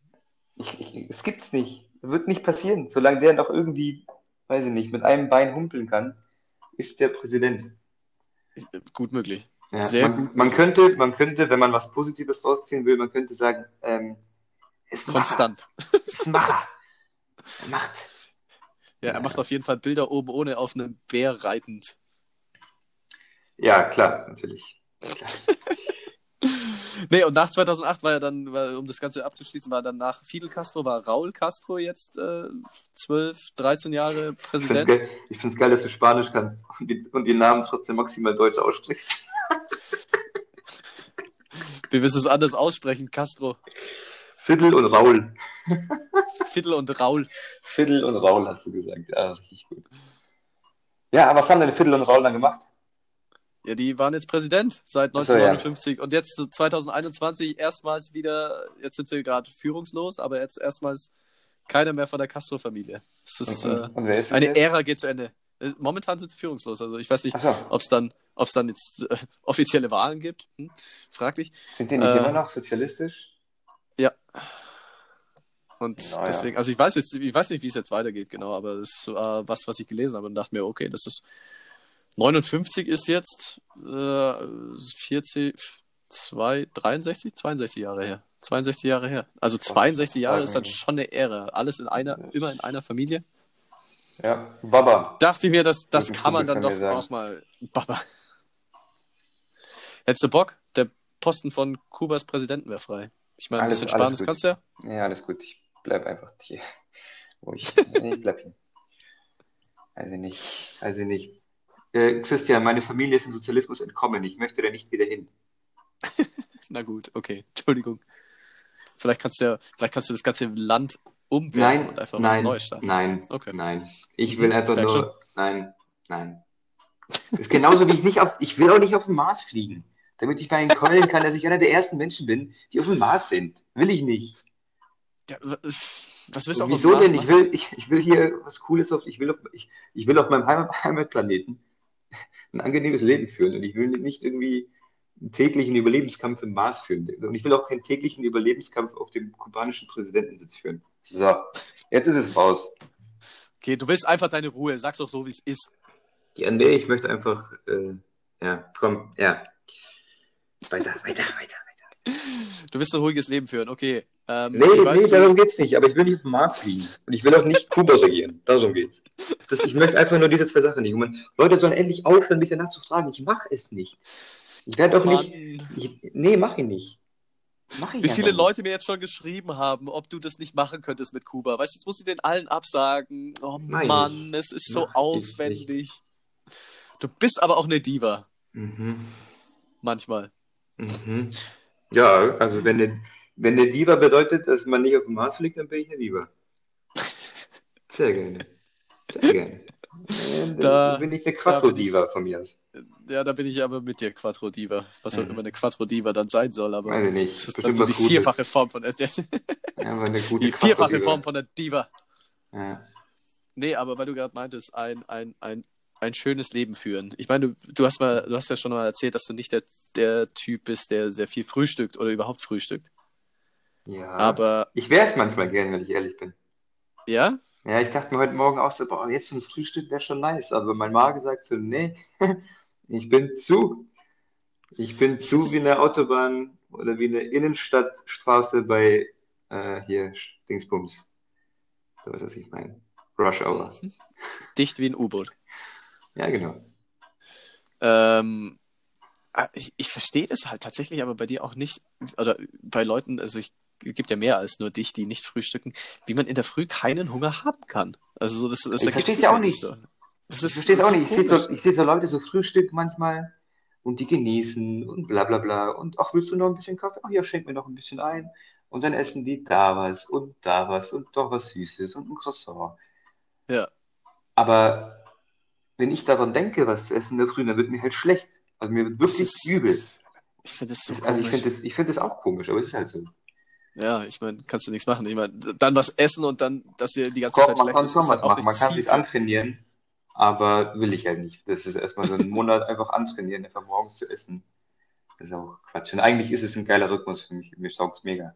Es gibt's nicht. Wird nicht passieren. Solange der noch irgendwie, weiß ich nicht, mit einem Bein humpeln kann, ist der Präsident. Gut möglich. Ja, Sehr man, gut. Man könnte, man könnte, wenn man was Positives rausziehen will, man könnte sagen, ähm, ist Konstant. Ist Macher. Er macht. Ja, er macht auf jeden Fall Bilder oben ohne auf einem Bär reitend. Ja, klar, natürlich. Klar. *laughs* nee, und nach 2008 war ja dann, um das Ganze abzuschließen, war dann nach Fidel Castro, war Raúl Castro jetzt äh, 12, 13 Jahre Präsident. Ich finde es geil, dass du Spanisch kannst und die, und die Namen trotzdem maximal deutsch aussprichst. Wie wirst du es anders aussprechen, Castro? Fiddle und Raul. *laughs* Fiddle und Raul. Fiddle und Raul hast du gesagt. Ja, richtig gut. Ja, aber was haben denn Fiddle und Raul dann gemacht? Ja, die waren jetzt Präsident seit 1959 so, ja. und jetzt 2021 erstmals wieder, jetzt sind sie gerade führungslos, aber jetzt erstmals keiner mehr von der Castro-Familie. Ist, und, äh, ist eine jetzt? Ära geht zu Ende. Äh, momentan sind sie führungslos, also ich weiß nicht, so. ob es dann, ob's dann jetzt äh, offizielle Wahlen gibt. Hm? Fraglich. Sind die nicht äh, immer noch sozialistisch? Ja. Und naja. deswegen, also ich weiß jetzt, ich weiß nicht, wie es jetzt weitergeht, genau, aber das war was, was ich gelesen habe und dachte mir, okay, das ist 59 ist jetzt äh, 40, 2, 63, 62 Jahre her. 62 Jahre her. Also 62 Jahre ist dann schon eine Ära. Alles in einer, immer in einer Familie. Ja, Baba. Dachte ich mir, das, das kann man dann doch auch mal. Baba. *laughs* Hättest du Bock? Der Posten von Kubas Präsidenten wäre frei. Ich meine, ein bisschen Spanisch kannst du ja. Ja, alles gut. Ich bleib einfach hier. Wo ich, *laughs* ich bleib hier. Ich nicht. Ich nicht. Äh, Christian, meine Familie ist im Sozialismus entkommen. Ich möchte da nicht wieder hin. *laughs* Na gut, okay. Entschuldigung. Vielleicht kannst du ja, vielleicht kannst du das ganze Land umwerfen nein, und einfach nein, was Neues starten. Nein, okay. nein. Ich will einfach nur. Schon? Nein, nein. ist genauso wie ich nicht auf. Ich will auch nicht auf den Mars fliegen. damit ich bei ihm keulen kann, dass ich einer der ersten Menschen bin, die auf dem Mars sind. Will ich nicht. Ja, was willst du auch Wieso denn? Ich will, ich, ich will hier was Cooles auf, ich will auf, ich, ich will auf meinem Heimat, *laughs* Heimatplaneten ein angenehmes Leben führen und ich will nicht irgendwie einen täglichen Überlebenskampf im Mars führen. Und ich will auch keinen täglichen Überlebenskampf auf dem kubanischen Präsidentensitz führen. So, jetzt ist es raus. Okay, du willst einfach deine Ruhe. Sag's doch so, wie es ist. Ja, nee, ich möchte einfach, äh, ja, komm, ja. Weiter, weiter, weiter, weiter. Du willst ein ruhiges Leben führen, okay. Ähm, nee, weiß, nee, darum geht's nicht. Aber ich will nicht auf den Markt fliegen. Und ich will auch nicht Kuba regieren. Darum geht's. Das, ich möchte einfach nur diese zwei Sachen nicht. Man, Leute sollen endlich aufhören, mich danach zu fragen. Ich mache es nicht. Ich werde auch nicht. Ich, nee, mach ich nicht. Mach ich Wie viele. Leute mir jetzt schon geschrieben haben, ob du das nicht machen könntest mit Kuba. Weißt du, jetzt muss ich den allen absagen. Oh Nein, Mann, es ist so aufwendig. Du bist aber auch eine Diva. Mhm. Manchmal. Mhm. Ja, also wenn eine, wenn eine Diva bedeutet, dass man nicht auf dem Mars fliegt, dann bin ich eine Diva. Sehr gerne. Sehr gerne. Äh, da, bin ich eine Quattro-Diva von mir aus. Ja, da bin ich aber mit dir Quattro-Diva. Was auch mhm. immer eine Quattro-Diva dann sein soll, aber Weiß ich nicht. das ist Bestimmt so die Gutes. vierfache Form von der, ja, aber eine gute die vierfache Form von der Diva. Ja. Nee, aber weil du gerade meintest, ein, ein, ein, ein schönes Leben führen. Ich meine, du, du hast mal, du hast ja schon mal erzählt, dass du nicht der, der Typ bist, der sehr viel frühstückt oder überhaupt frühstückt. Ja. Aber. Ich wäre es manchmal gern, wenn ich ehrlich bin. Ja? Ja, ich dachte mir heute Morgen auch so, boah, jetzt ein Frühstück wäre schon nice. Aber mein Magen sagt so, nee, *laughs* ich bin zu. Ich bin zu wie eine Autobahn oder wie eine Innenstadtstraße bei äh, hier Dingsbums. Du weißt, was ich meine. Rush Hour. Mhm. Dicht wie ein U-Boot. Ja, genau. Ähm, ah, ich, ich verstehe das halt tatsächlich, aber bei dir auch nicht, oder bei Leuten, also ich es gibt ja mehr als nur dich, die nicht frühstücken, wie man in der Früh keinen Hunger haben kann. Also so, das, das ich verstehe es ja auch nicht. So. Das ist, ich verstehe es auch nicht. Ich sehe, so, ich sehe so Leute so frühstücken manchmal und die genießen und bla bla bla. Und ach, willst du noch ein bisschen Kaffee? Ach ja, schenk mir noch ein bisschen ein. Und dann essen die da was und da was und doch was Süßes und ein Croissant. Ja. Aber wenn ich daran denke, was zu essen in der Früh, dann wird mir halt schlecht. Also mir wird wirklich ist, übel. Ich finde das so Also ich finde das, find das auch komisch, aber es ist halt so. Ja, ich meine, kannst du nichts machen. Ich meine, dann was essen und dann, dass dir die ganze Komm, Zeit schlecht ist, ist halt auch Man kann sich antrainieren, aber will ich halt nicht. Das ist erstmal so einen *laughs* Monat einfach antrainieren, einfach morgens zu essen. Das ist auch Quatsch. Und eigentlich ist es ein geiler Rhythmus für mich. Mir taugt es mega.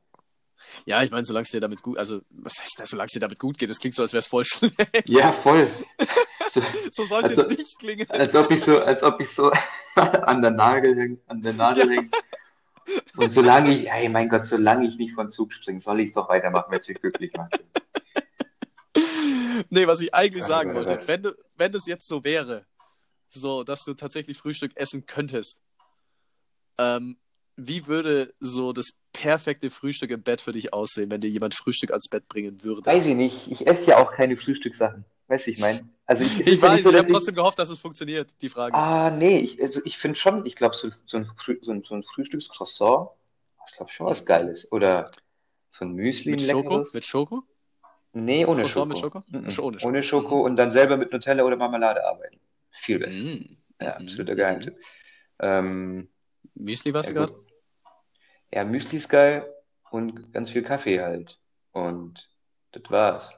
Ja, ich meine, solange es dir damit gut, also, was heißt das, solange es dir damit gut geht? Das klingt so, als wäre es voll *laughs* schlecht. Ja, voll. *laughs* So, so soll es jetzt nicht klingen. Als ob ich so, als ob ich so *laughs* an der Nagel häng, an der Nadel ja. hänge und solange ich, ey, mein Gott, solange ich nicht von Zug springe, soll ich es doch weitermachen, wenn es mich glücklich macht. nee, was ich eigentlich sagen wollte, wenn du, wenn es jetzt so wäre, so, dass du tatsächlich Frühstück essen könntest, ähm, wie würde so das perfekte Frühstück im Bett für dich aussehen, wenn dir jemand Frühstück ans Bett bringen würde? Weiß ich nicht. Ich esse ja auch keine Frühstückssachen. Weißt du, ich meine? Also ich, ich weiß, so, ich habe trotzdem gehofft, dass es funktioniert, die Frage. Ah, nee, ich, also ich finde schon, ich glaube, so, so, ein, so, ein, so ein Frühstückscroissant, ich glaube schon was Geiles. Oder so ein Müsli, mit Schoko? Mit Schoko? Nee, ohne Croissant Schoko. mit Schoko? Mm -mm. Ohne Schoko. Ohne Schoko und dann selber mit Nutella oder Marmelade arbeiten. Viel besser. Mm. Ja, absoluter mhm. Geheimtipp. Ähm, Müsli warst ja, du gerade? Ja, Müsli ist geil und ganz viel Kaffee halt. Und das war's.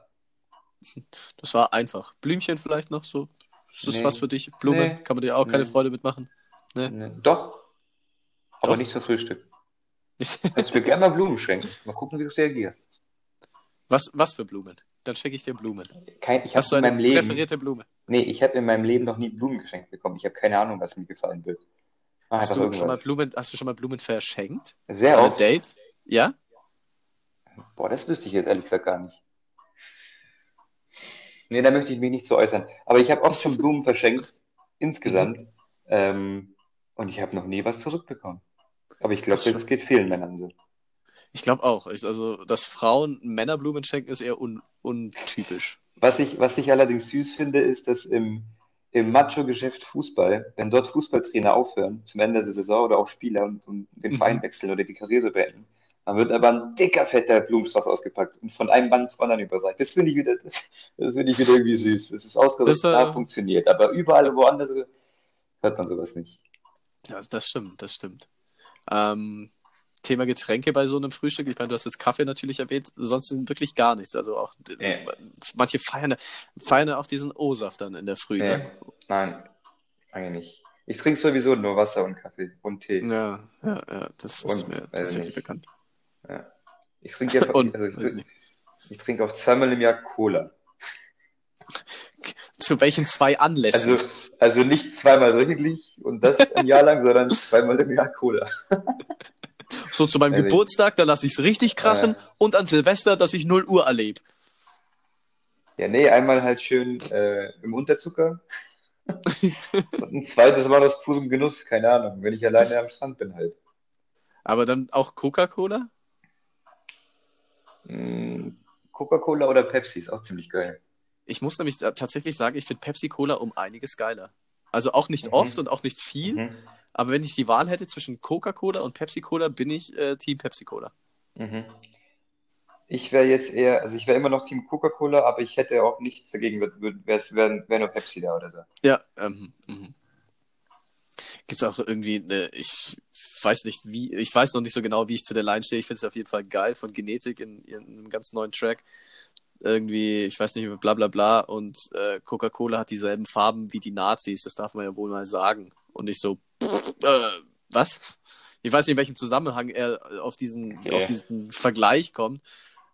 Das war einfach. Blümchen vielleicht noch so? Ist das nee. was für dich? Blumen? Nee. Kann man dir auch keine nee. Freude mitmachen? Nee. nee. Doch. Aber Doch. nicht zum Frühstück. Kannst *laughs* mir gerne mal Blumen schenken. Mal gucken, wie du reagierst. Was, was für Blumen? Dann schenke ich dir Blumen. Kein, ich Hast du eine Leben, präferierte Blume? Nee, ich habe in meinem Leben noch nie Blumen geschenkt bekommen. Ich habe keine Ahnung, was mir gefallen wird. Hast du, schon mal Blumen, hast du schon mal Blumen verschenkt? Sehr oft. Date? Ja? Boah, das wüsste ich jetzt ehrlich gesagt gar nicht. Nee, da möchte ich mich nicht so äußern. Aber ich habe oft schon *laughs* Blumen verschenkt, insgesamt. Ähm, und ich habe noch nie was zurückbekommen. Aber ich glaube, das, das, geht vielen Männern so. Ich glaube auch. Ich, also, dass Frauen Männerblumen schenken, ist eher un untypisch. Was ich, was ich allerdings süß finde, ist, dass im, im Macho-Geschäft Fußball, wenn dort Fußballtrainer aufhören, zum Ende der Saison oder auch Spieler und, und den mhm. Verein wechseln oder die Karriere beenden, dann wird aber ein dicker, fetter Blumenstrauß ausgepackt und von einem Band zum anderen überreicht. Das finde ich wieder, das, das finde ich wieder irgendwie süß. Das ist ausgerüstet, das, äh, funktioniert. Aber überall woanders hört man sowas nicht. Ja, das stimmt, das stimmt. Ähm, Thema Getränke bei so einem Frühstück. Ich meine, du hast jetzt Kaffee natürlich erwähnt, sonst wirklich gar nichts. Also auch ja. manche feiern, feiern auch diesen O-Saft dann in der Früh. Nee. Ne? Nein, eigentlich nicht. Ich trinke sowieso nur Wasser und Kaffee und Tee. Ja, ja, ja, das ist und, mir tatsächlich bekannt. Ja. Ich trinke ja, *laughs* und, also ich, ich trinke auch zweimal im Jahr Cola. *laughs* Zu welchen zwei Anlässen? Also, also nicht zweimal wöchentlich und das ein Jahr lang, sondern *laughs* zweimal im Jahr Cola. So zu meinem Ehrlich? Geburtstag, da lasse ich es richtig krachen ja. und an Silvester, dass ich 0 Uhr erlebe. Ja, nee, einmal halt schön äh, im Unterzucker. und ein zweites Mal aus purem Genuss, keine Ahnung, wenn ich alleine am Strand bin halt. Aber dann auch Coca-Cola? Mm, Coca-Cola oder Pepsi ist auch ziemlich geil. Ich muss nämlich tatsächlich sagen, ich finde Pepsi-Cola um einiges geiler. Also auch nicht mhm. oft und auch nicht viel, mhm. Aber wenn ich die Wahl hätte zwischen Coca-Cola und Pepsi-Cola, bin ich äh, Team Pepsi-Cola. Mhm. Ich wäre jetzt eher, also ich wäre immer noch Team Coca-Cola, aber ich hätte auch nichts dagegen, wäre wär, wär nur Pepsi da oder so. Ja, ähm, mhm. Gibt es auch irgendwie, eine, ich weiß nicht, wie, ich weiß noch nicht so genau, wie ich zu der Line stehe. Ich finde es auf jeden Fall geil von Genetik in, in einem ganz neuen Track. Irgendwie, ich weiß nicht, bla bla bla. Und äh, Coca-Cola hat dieselben Farben wie die Nazis, das darf man ja wohl mal sagen. Und ich so, äh, was? Ich weiß nicht, in welchem Zusammenhang er auf diesen, okay. auf diesen Vergleich kommt,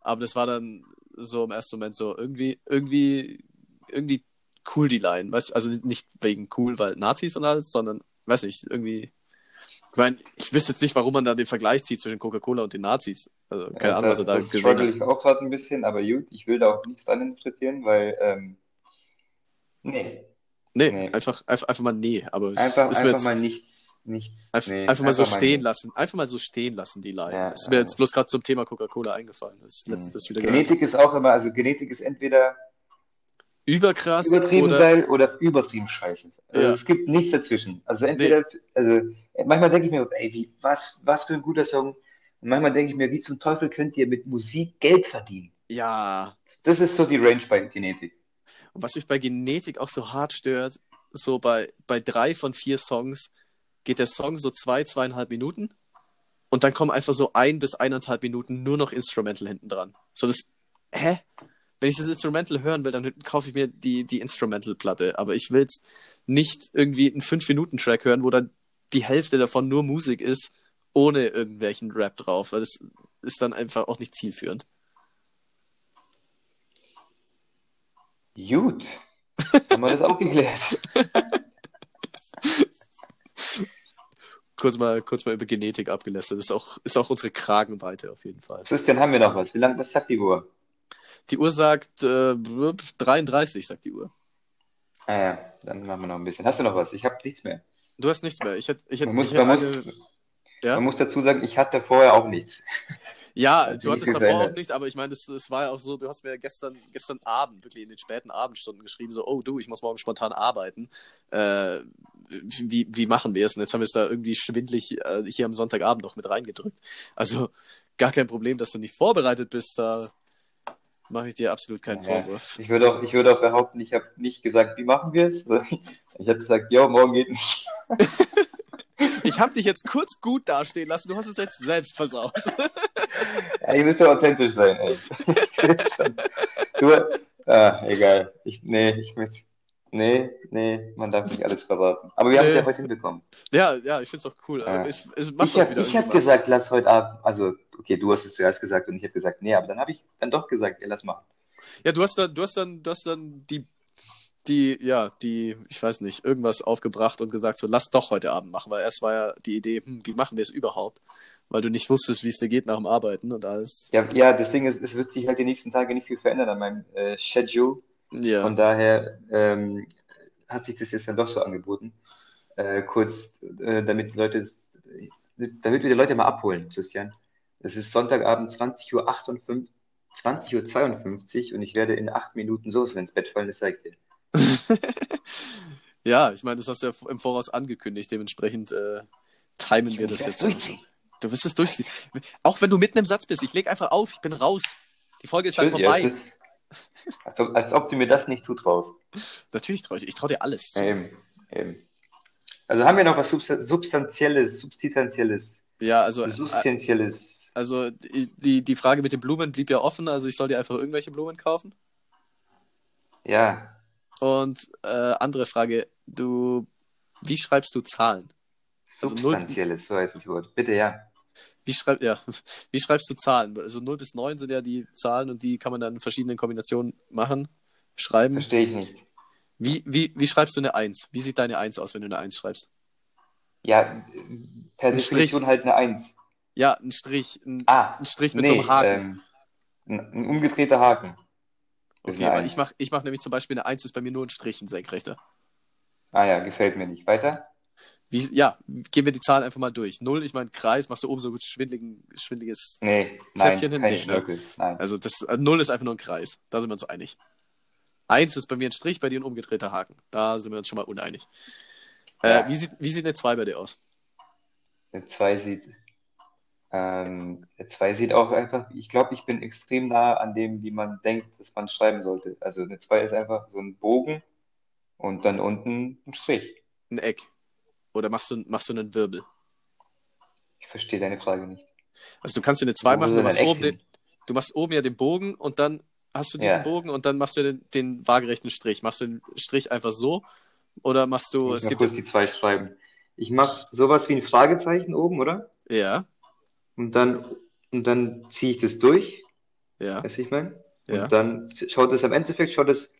aber das war dann so im ersten Moment so irgendwie, irgendwie, irgendwie cool die Line, weißt also nicht wegen cool, weil Nazis und alles, sondern, weiß nicht, irgendwie, ich meine, ich wüsste jetzt nicht, warum man da den Vergleich zieht zwischen Coca-Cola und den Nazis. Also keine ja, Ahnung, was er da gesehen hat. ich auch gerade ein bisschen, aber gut, ich will da auch nichts dran interpretieren, weil, ähm, nee. Nee, nee. Einfach, einfach, einfach mal nee, aber einfach, einfach jetzt... mal nichts nichts. Einf nee, einfach mal so stehen lassen. Einfach mal so stehen lassen, die Line. Ja, das ist mir ja. jetzt bloß gerade zum Thema Coca-Cola eingefallen. Das ist letztes wieder Genetik gehört. ist auch immer, also Genetik ist entweder überkrass übertrieben oder... geil oder übertrieben scheiße. Also ja. Es gibt nichts dazwischen. Also entweder, nee. also manchmal denke ich mir, ey, wie, was, was für ein guter Song. Und manchmal denke ich mir, wie zum Teufel könnt ihr mit Musik Geld verdienen? Ja. Das ist so die Range bei Genetik. Und was mich bei Genetik auch so hart stört, so bei, bei drei von vier Songs, geht der Song so zwei, zweieinhalb Minuten und dann kommen einfach so ein bis eineinhalb Minuten nur noch Instrumental hinten dran. So das, hä? Wenn ich das Instrumental hören will, dann kaufe ich mir die, die Instrumental-Platte. Aber ich will jetzt nicht irgendwie einen 5-Minuten-Track hören, wo dann die Hälfte davon nur Musik ist, ohne irgendwelchen Rap drauf. Weil das ist dann einfach auch nicht zielführend. Gut. Haben wir das auch geklärt. *laughs* kurz mal, kurz mal über Genetik abgelästert. Das ist auch, ist auch unsere Kragenweite auf jeden Fall. Christian, haben wir noch was? Wie lange, was sagt die Uhr? Die Uhr sagt äh, 33, sagt die Uhr. Ah ja, dann machen wir noch ein bisschen. Hast du noch was? Ich habe nichts mehr. Du hast nichts mehr. Ich hätte, ich hätte, man, muss, man, eine... muss, ja? man muss dazu sagen, ich hatte vorher auch nichts. *laughs* Ja, du hattest davor auch nicht, aber ich meine, das war ja auch so, du hast mir gestern, gestern Abend, wirklich in den späten Abendstunden geschrieben, so, oh du, ich muss morgen spontan arbeiten. Äh, wie, wie machen wir es? Und jetzt haben wir es da irgendwie schwindlig äh, hier am Sonntagabend noch mit reingedrückt. Also gar kein Problem, dass du nicht vorbereitet bist, da mache ich dir absolut keinen ja, Vorwurf. Ich würde auch, ich würde auch behaupten, ich habe nicht gesagt, wie machen wir es? *laughs* Ich hätte gesagt, ja, morgen geht nicht. *laughs* ich habe dich jetzt kurz gut dastehen lassen, du hast es jetzt selbst versaut. *laughs* ja, ihr müsst ja authentisch sein, ey. du, ah, egal. Ich, nee, ich möchte Nee, nee, man darf nicht alles verraten. Aber wir haben es ja heute hinbekommen. Ja, ja, ich finde es auch cool. Ja. Ich, ich, ich habe hab gesagt, lass heute Abend, also, okay, du hast es zuerst gesagt und ich habe gesagt, nee, aber dann habe ich dann doch gesagt, ja, lass machen. Ja, du hast dann, du hast dann, du hast dann die, die, ja, die, ich weiß nicht, irgendwas aufgebracht und gesagt, so, lass doch heute Abend machen, weil erst war ja die Idee, hm, wie machen wir es überhaupt? Weil du nicht wusstest, wie es dir geht nach dem Arbeiten und alles. Ja, ja, das Ding ist, es wird sich halt die nächsten Tage nicht viel verändern an meinem äh, Schedule. Ja. Von daher ähm, hat sich das jetzt dann doch so angeboten. Äh, kurz, äh, damit die Leute, damit wir die Leute mal abholen, Christian. Es ist Sonntagabend 20.58 Uhr, 20.52 Uhr und ich werde in acht Minuten so ins Bett fallen, das sage ich dir. *laughs* ja, ich meine, das hast du ja im Voraus angekündigt, dementsprechend äh, timen ich wir das jetzt. Durchziehen. Du wirst es durchziehen. Auch wenn du mitten im Satz bist, ich leg einfach auf, ich bin raus. Die Folge ist dann vorbei. Ja, als, ob, als ob du mir das nicht zutraust. Natürlich traue ich. Ich traue dir alles zu. Eben, eben. Also haben wir noch was Substanzielles, Substanzielles? Ja, also. Äh, Substanzielles. Also die, die Frage mit den Blumen blieb ja offen, also ich soll dir einfach irgendwelche Blumen kaufen? Ja. Und äh, andere Frage, du, wie schreibst du Zahlen? Substanzielles, also so heißt das Wort. Bitte, ja. Wie, schreib, ja. *laughs* wie schreibst du Zahlen? Also 0 bis 9 sind ja die Zahlen und die kann man dann in verschiedenen Kombinationen machen, schreiben. Verstehe ich nicht. Wie, wie, wie schreibst du eine 1? Wie sieht deine 1 aus, wenn du eine 1 schreibst? Ja, per Definition halt eine 1. Ja, ein Strich. Ein, ah, ein Strich mit nee, so einem Haken. Ähm, ein, ein umgedrehter Haken. Okay, aber ich mache ich mach nämlich zum Beispiel eine 1 ist bei mir nur ein Strich, ein senkrechter. Ah ja, gefällt mir nicht. Weiter? Wie, ja, gehen wir die Zahlen einfach mal durch. Null, ich meine, Kreis, machst du oben so gut schwindeliges nee, Zäpfchen nein, hin? Nee, ne? nein. Also das, äh, Null ist einfach nur ein Kreis. Da sind wir uns einig. Eins ist bei mir ein Strich, bei dir ein umgedrehter Haken. Da sind wir uns schon mal uneinig. Äh, ja. Äh, wie, sieht, wie sieht eine 2 bei dir aus? Eine 2 sieht. Ähm, eine 2 sieht auch einfach, ich glaube, ich bin extrem nah an dem, wie man denkt, dass man schreiben sollte. Also eine 2 ist einfach so ein Bogen und dann unten ein Strich. Ein Eck. Oder machst du, machst du einen Wirbel? Ich verstehe deine Frage nicht. Also du kannst dir eine 2 machen, du machst, oben den, du machst oben ja den Bogen und dann hast du diesen ja. Bogen und dann machst du den, den waagerechten Strich. Machst du den Strich einfach so oder machst du. Ich es gibt kurz die zwei schreiben. Ich mach sowas wie ein Fragezeichen oben, oder? Ja. Und dann, und dann ziehe ich das durch. Ja. Weißt du, ich meine? Und ja. dann schaut es am Endeffekt, schaut es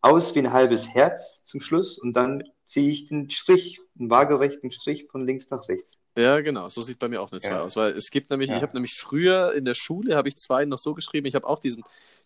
aus wie ein halbes Herz zum Schluss und dann ziehe ich den Strich, einen waagerechten Strich von links nach rechts. Ja, genau, so sieht bei mir auch eine 2 ja. aus, weil es gibt nämlich, ja. ich habe nämlich früher in der Schule, habe ich zwei noch so geschrieben, ich habe auch diesen,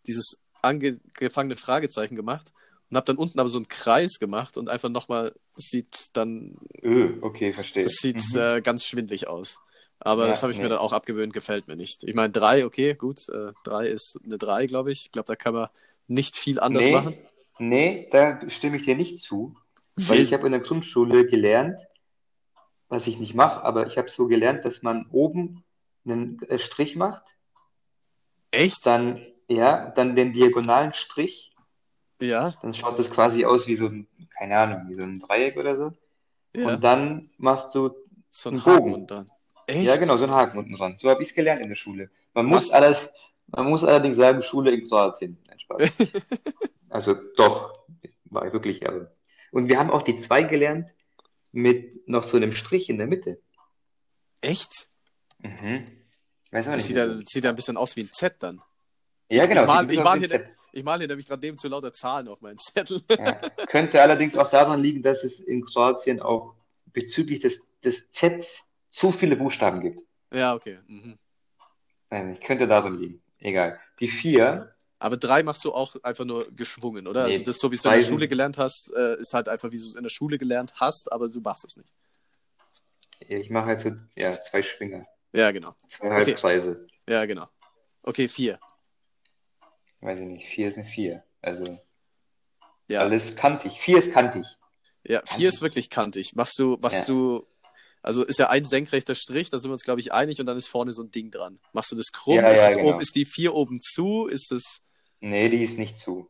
dieses angefangene Fragezeichen gemacht und habe dann unten aber so einen Kreis gemacht und einfach nochmal, sieht dann, öh, okay, verstehe. Das sieht mhm. äh, ganz schwindlig aus. Aber ja, das habe ich nee. mir dann auch abgewöhnt, gefällt mir nicht. Ich meine, drei, okay, gut, äh, drei ist eine drei, glaube ich. Ich glaube, da kann man nicht viel anders nee, machen. Nee, da stimme ich dir nicht zu. Weil ich habe in der Grundschule gelernt, was ich nicht mache, aber ich habe so gelernt, dass man oben einen äh, Strich macht. Echt? Dann, ja, dann den diagonalen Strich. Ja. Dann schaut das quasi aus wie so ein, keine Ahnung, wie so ein Dreieck oder so. Ja. Und dann machst du so einen Bogen. und dann. Echt? Ja, genau, so ein Haken unten dran. So habe ich es gelernt in der Schule. Man muss, alles, man muss allerdings sagen, Schule in Kroatien. Nein, Spaß. *laughs* also doch, war ich wirklich, aber und wir haben auch die 2 gelernt mit noch so einem Strich in der Mitte. Echt? Mhm. Weiß auch das nicht. Sieht, da, sieht da ein bisschen aus wie ein Z dann. Ja, genau. Ich mal, ich mal, hier, ich mal hier nämlich gerade dem zu lauter Zahlen auf meinen Zettel. Ja. Könnte allerdings auch daran liegen, dass es in Kroatien auch bezüglich des, des Z zu viele Buchstaben gibt. Ja, okay. Mhm. Nein, könnte daran liegen. Egal. Die 4 aber drei machst du auch einfach nur geschwungen, oder? Nee, also das, so wie du in der Schule gelernt hast, äh, ist halt einfach, wie du es in der Schule gelernt hast, aber du machst es nicht. Ich mache halt so, ja, zwei Schwinger. Ja, genau. Zwei Halbkreise. Okay. Ja, genau. Okay, vier. Weiß ich nicht, vier ist eine vier. Also ja. alles kantig. Vier ist kantig. Ja, vier kantig. ist wirklich kantig. Machst du, machst ja. du also ist ja ein senkrechter Strich, da sind wir uns, glaube ich, einig und dann ist vorne so ein Ding dran. Machst du das krumm? Ja, ist, ja, das genau. oben, ist die vier oben zu? Ist es. Nee, die ist nicht zu.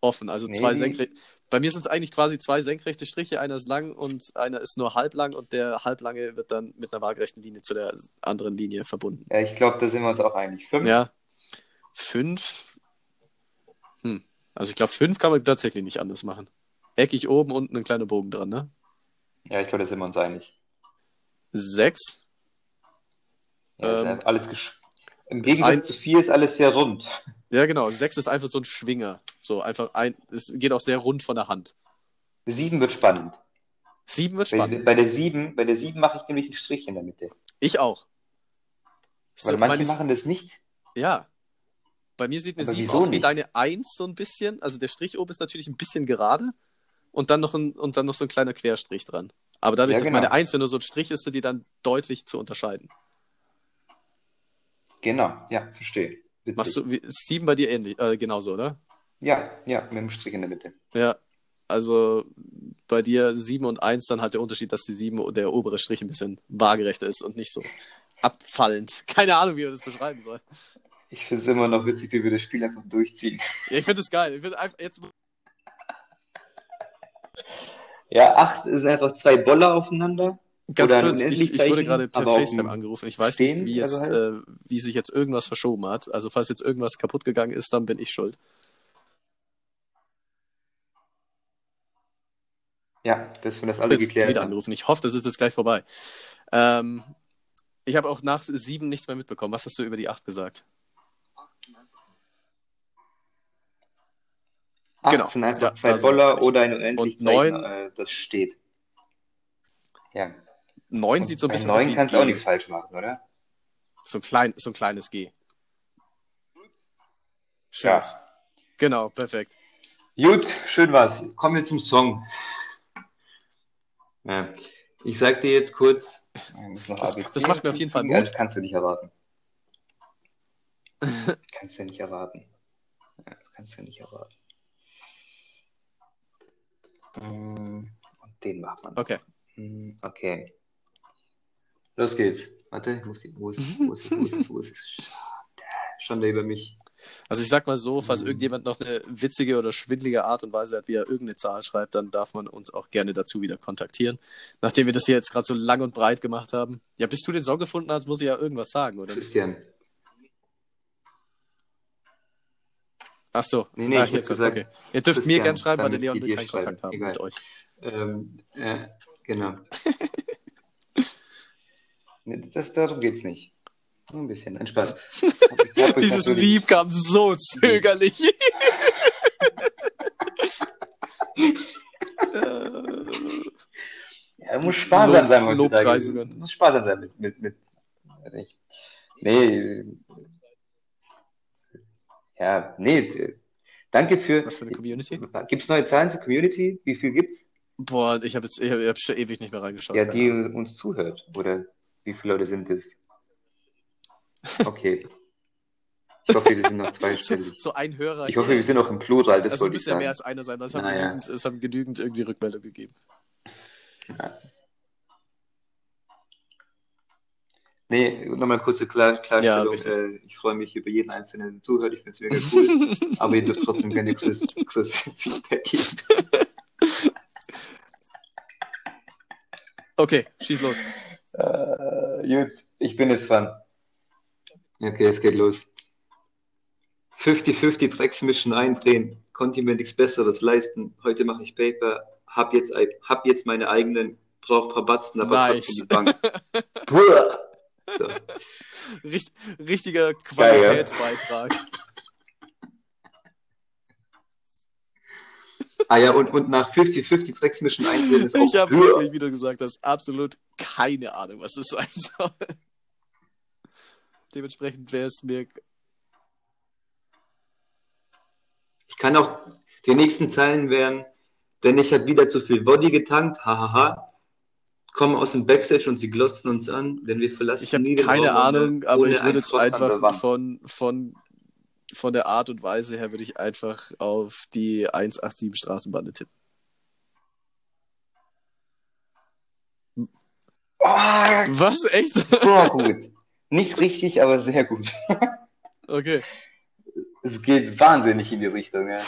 Offen, also nee, zwei senkrechte. Bei mir sind es eigentlich quasi zwei senkrechte Striche, einer ist lang und einer ist nur halblang und der halblange wird dann mit einer waagerechten Linie zu der anderen Linie verbunden. Ja, ich glaube, da sind wir uns auch einig. Fünf? Ja. Fünf? Hm. Also ich glaube, fünf kann man tatsächlich nicht anders machen. Eckig oben, unten ein kleiner Bogen dran, ne? Ja, ich glaube, da sind wir uns einig. Sechs. Ja, ähm, alles Im Gegensatz zu vier ist alles sehr rund. Ja, genau. Sechs ist einfach so ein Schwinger. So einfach ein. Es geht auch sehr rund von der Hand. Sieben wird spannend. Sieben wird spannend. Bei, bei der sieben, bei der sieben mache ich nämlich einen Strich in der Mitte. Ich auch. Weil so, manche machen das nicht. Ja. Bei mir sieht eine Aber 7 aus wie nicht? deine 1 so ein bisschen. Also der Strich oben ist natürlich ein bisschen gerade und dann noch ein, und dann noch so ein kleiner Querstrich dran. Aber dadurch, ja, dass genau. meine 1 ja nur so ein Strich ist, sind die dann deutlich zu unterscheiden. Genau, ja, verstehe. Witzig. Machst du wie, 7 bei dir ähnlich, äh, genauso, oder? Ja, ja, mit dem Strich in der Mitte. Ja, also bei dir 7 und 1 dann halt der Unterschied, dass die 7, der obere Strich ein bisschen waagerechter ist und nicht so abfallend. *laughs* Keine Ahnung, wie man das beschreiben soll. Ich finde es immer noch witzig, wie wir das Spiel einfach durchziehen. Ja, ich finde es geil. Ich finde einfach jetzt Ja, 8 ist einfach zwei Boller aufeinander. Ganz kurz, ich, ich, wurde gerade per FaceTime angerufen. Ich weiß nicht, wie, jetzt, also halt. äh, wie sich jetzt irgendwas verschoben hat. Also falls jetzt irgendwas kaputt gegangen ist, dann bin ich schuld. Ja, dass wir das alle geklärt wieder angerufen. Ich hoffe, das ist jetzt gleich vorbei. Ähm, ich habe auch nach sieben nichts mehr mitbekommen. Was hast du über die acht gesagt? Acht genau. sind einfach ja, zwei Boller oder ein unendlich Und neun, äh, das steht. Ja. Neun sieht so ein bisschen aus. Neun kannst du auch nichts falsch machen, oder? So ein, klein, so ein kleines G. Schön. Ja. Genau, perfekt. Gut, schön war's. Kommen wir zum Song. Ja. Ich sag dir jetzt kurz. Das, das macht mir auf jeden Fall Mut. Das kannst du nicht erwarten. Das *laughs* kannst du nicht erwarten. das kannst du nicht erwarten. Mm, und den macht man. Okay. Mm, okay. Los geht's. Warte, wo ist, wo ist, wo ist, wo ist, wo ist, Schande über mich. Also ich sag mal so, falls mhm. irgendjemand noch eine witzige oder schwindlige Art und Weise hat, wie er irgendeine Zahl schreibt, dann darf man uns auch gerne dazu wieder kontaktieren. Nachdem wir das hier jetzt gerade so lang und breit gemacht haben. Ja, bis du den Song gefunden hast, muss ich ja irgendwas sagen, oder? Christian. Ach so. Nee, nee, Ach, jetzt, gesagt, okay. Ihr dürft Christian, mir gerne schreiben, weil der Leon will keinen Kontakt haben Egal. mit euch. Ähm, äh, genau. *laughs* Das, darum geht's nicht. Nur ein bisschen entspannt. *laughs* Dieses Lieb kam so zögerlich. *laughs* ja, muss sparsam sein heutzutage. Muss sparsam sein mit, mit, mit. Nee. Ja, nee. Danke für. Was für eine Community? Gibt es neue Zahlen zur Community? Wie viel gibt's? Boah, ich habe jetzt ich hab schon ewig nicht mehr reingeschaut. Ja, die uns zuhört. Oder wie viele Leute sind es? Okay. Ich hoffe, wir sind noch zweistellig. *laughs* So, so ein Hörer. Ich hoffe, wir sind noch im Plural. Das, das wollte ich sagen. ja mehr als einer sein. Das haben, naja. genügend, es haben genügend irgendwie Rückmeldung gegeben. Ja. Nee, nochmal kurze Klar Klarstellung. Ja, äh, ich freue mich über jeden Einzelnen, zuhört. Ich finde es mega cool. *laughs* aber ihr dürft trotzdem gerne exklusives Feedback geben. *laughs* Okay, schieß los. Äh, gut, ich bin jetzt dran. Okay, es geht los. 50-50 Drecks mischen, eindrehen. Konnte mir nichts Besseres leisten. Heute mache ich Paper. Hab jetzt, hab jetzt meine eigenen, brauch ein paar Batzen, aber nice. trotzdem die Bank. *laughs* so. Richt, richtiger Qualitätsbeitrag. ah ja, und, und nach 50-50 Drecks mischen, eindrehen ist auch Ich habe wirklich, wie du gesagt hast, absolut keine Ahnung, was das sein soll. Dementsprechend wäre es mir. Ich kann auch, die nächsten Zeilen wären, denn ich habe wieder zu viel Body getankt, hahaha. Kommen aus dem Backstage und sie glotzen uns an, denn wir verlassen ich nie den keine Raum, Ahnung, aber ich würde jetzt einfach von, von, von der Art und Weise her würde ich einfach auf die 187 Straßenbahn tippen. Oh, Was? Echt? Sehr gut. Nicht richtig, aber sehr gut. okay. Es geht wahnsinnig in die Richtung, ja.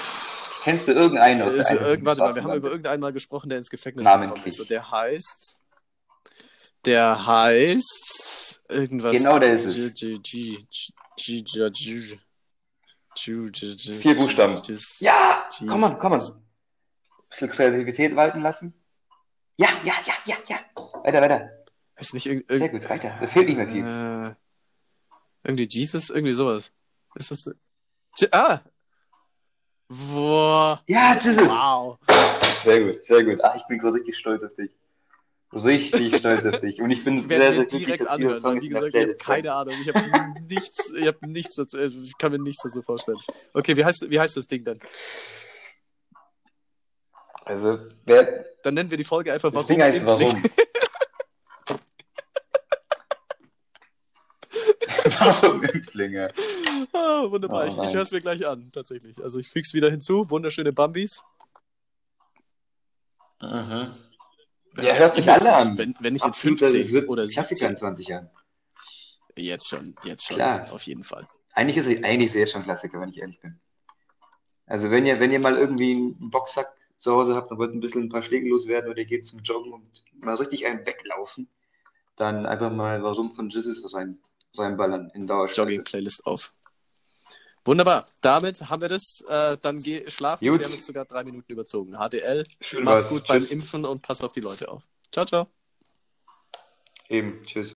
Kennst du irgendeinen aus der irgend, Warte mal, wir haben über irgendeinen mal gesprochen, der ins Gefängnis gekommen ist. Und der heißt. Der heißt. Irgendwas. Genau, der ist es. Vier Buchstaben. Ja! Komm on, komm on. Bisschen Kreativität walten lassen. Ja, ja, ja, ja, ja. Weiter, weiter. Ist nicht irg Sehr gut, weiter. Da fehlt nicht mehr viel. Äh, irgendwie Jesus, irgendwie sowas. Ist das. Ah! Boah. Ja, Jesus! Wow. Sehr gut, sehr gut. Ah, ich bin so richtig stolz auf dich. Richtig *laughs* stolz auf dich. Und ich bin ich sehr, sehr glücklich, direkt dass anhören, weil, wie gesagt, ich habe keine Ahnung. Ich habe nichts, ich habe nichts dazu, ich kann mir nichts dazu vorstellen. Okay, wie heißt, wie heißt das Ding denn? Also, wer. Dann nennen wir die Folge einfach Warum. Das Ding heißt *laughs* Warum. Impflinge. Ah, wunderbar, oh, ich, ich höre es mir gleich an, tatsächlich. Also ich füge wieder hinzu, wunderschöne Bambis. Mhm. Ja, hört sich alle an. Wenn, wenn ich jetzt 15 wird, oder 17. 20 Jahren. Jetzt schon, jetzt schon, Klar. auf jeden Fall. Eigentlich ist es eigentlich sehr schon Klassiker, wenn ich ehrlich bin. Also wenn ihr, wenn ihr mal irgendwie einen Boxsack zu Hause habt und wollt ein bisschen ein paar Schläge loswerden oder ihr geht zum Joggen und mal richtig einen weglaufen, dann einfach mal Warum von Jesus rein, reinballern in Dauerschleife. Jogging-Playlist auf. Wunderbar. Damit haben wir das. Äh, dann geh schlafen. Gut. Wir haben jetzt sogar drei Minuten überzogen. HDL. Schön Mach's was. gut Tschüss. beim Impfen und pass auf die Leute auf. Ciao, ciao. Eben. Tschüss.